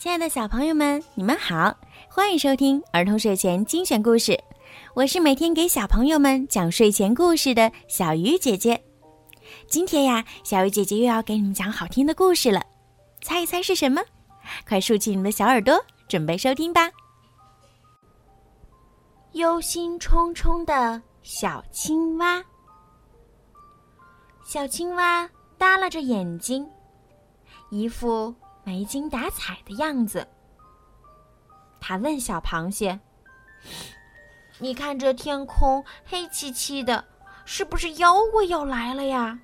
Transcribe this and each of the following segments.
亲爱的小朋友们，你们好，欢迎收听儿童睡前精选故事。我是每天给小朋友们讲睡前故事的小鱼姐姐。今天呀，小鱼姐姐又要给你们讲好听的故事了，猜一猜是什么？快竖起你们的小耳朵，准备收听吧。忧心忡忡的小青蛙，小青蛙耷拉着眼睛，一副。没精打采的样子，他问小螃蟹：“你看这天空黑漆漆的，是不是妖怪要来了呀？”“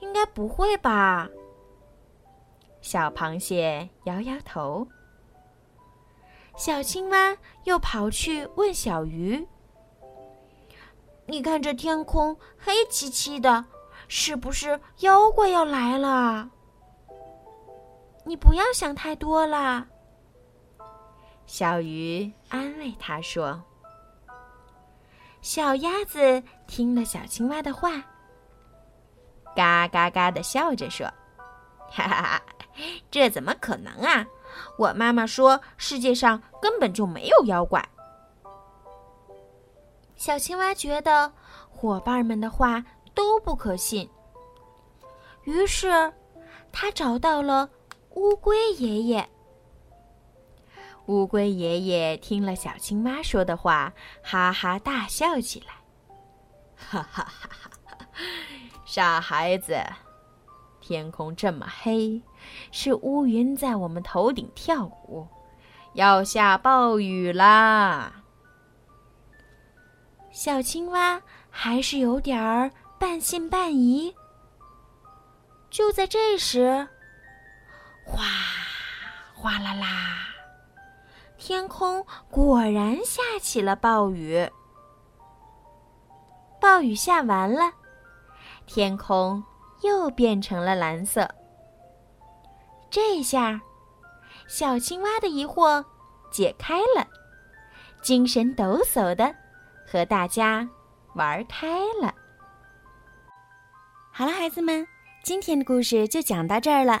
应该不会吧。”小螃蟹摇摇头。小青蛙又跑去问小鱼：“你看这天空黑漆漆的，是不是妖怪要来了？”你不要想太多了，小鱼安慰他说。小鸭子听了小青蛙的话，嘎嘎嘎的笑着说：“哈哈哈，这怎么可能啊？我妈妈说世界上根本就没有妖怪。”小青蛙觉得伙伴们的话都不可信，于是他找到了。乌龟爷爷，乌龟爷爷听了小青蛙说的话，哈哈大笑起来。哈哈哈哈哈！傻孩子，天空这么黑，是乌云在我们头顶跳舞，要下暴雨啦。小青蛙还是有点儿半信半疑。就在这时。哗，哗啦啦，天空果然下起了暴雨。暴雨下完了，天空又变成了蓝色。这下，小青蛙的疑惑解开了，精神抖擞的和大家玩开了。好了，孩子们，今天的故事就讲到这儿了。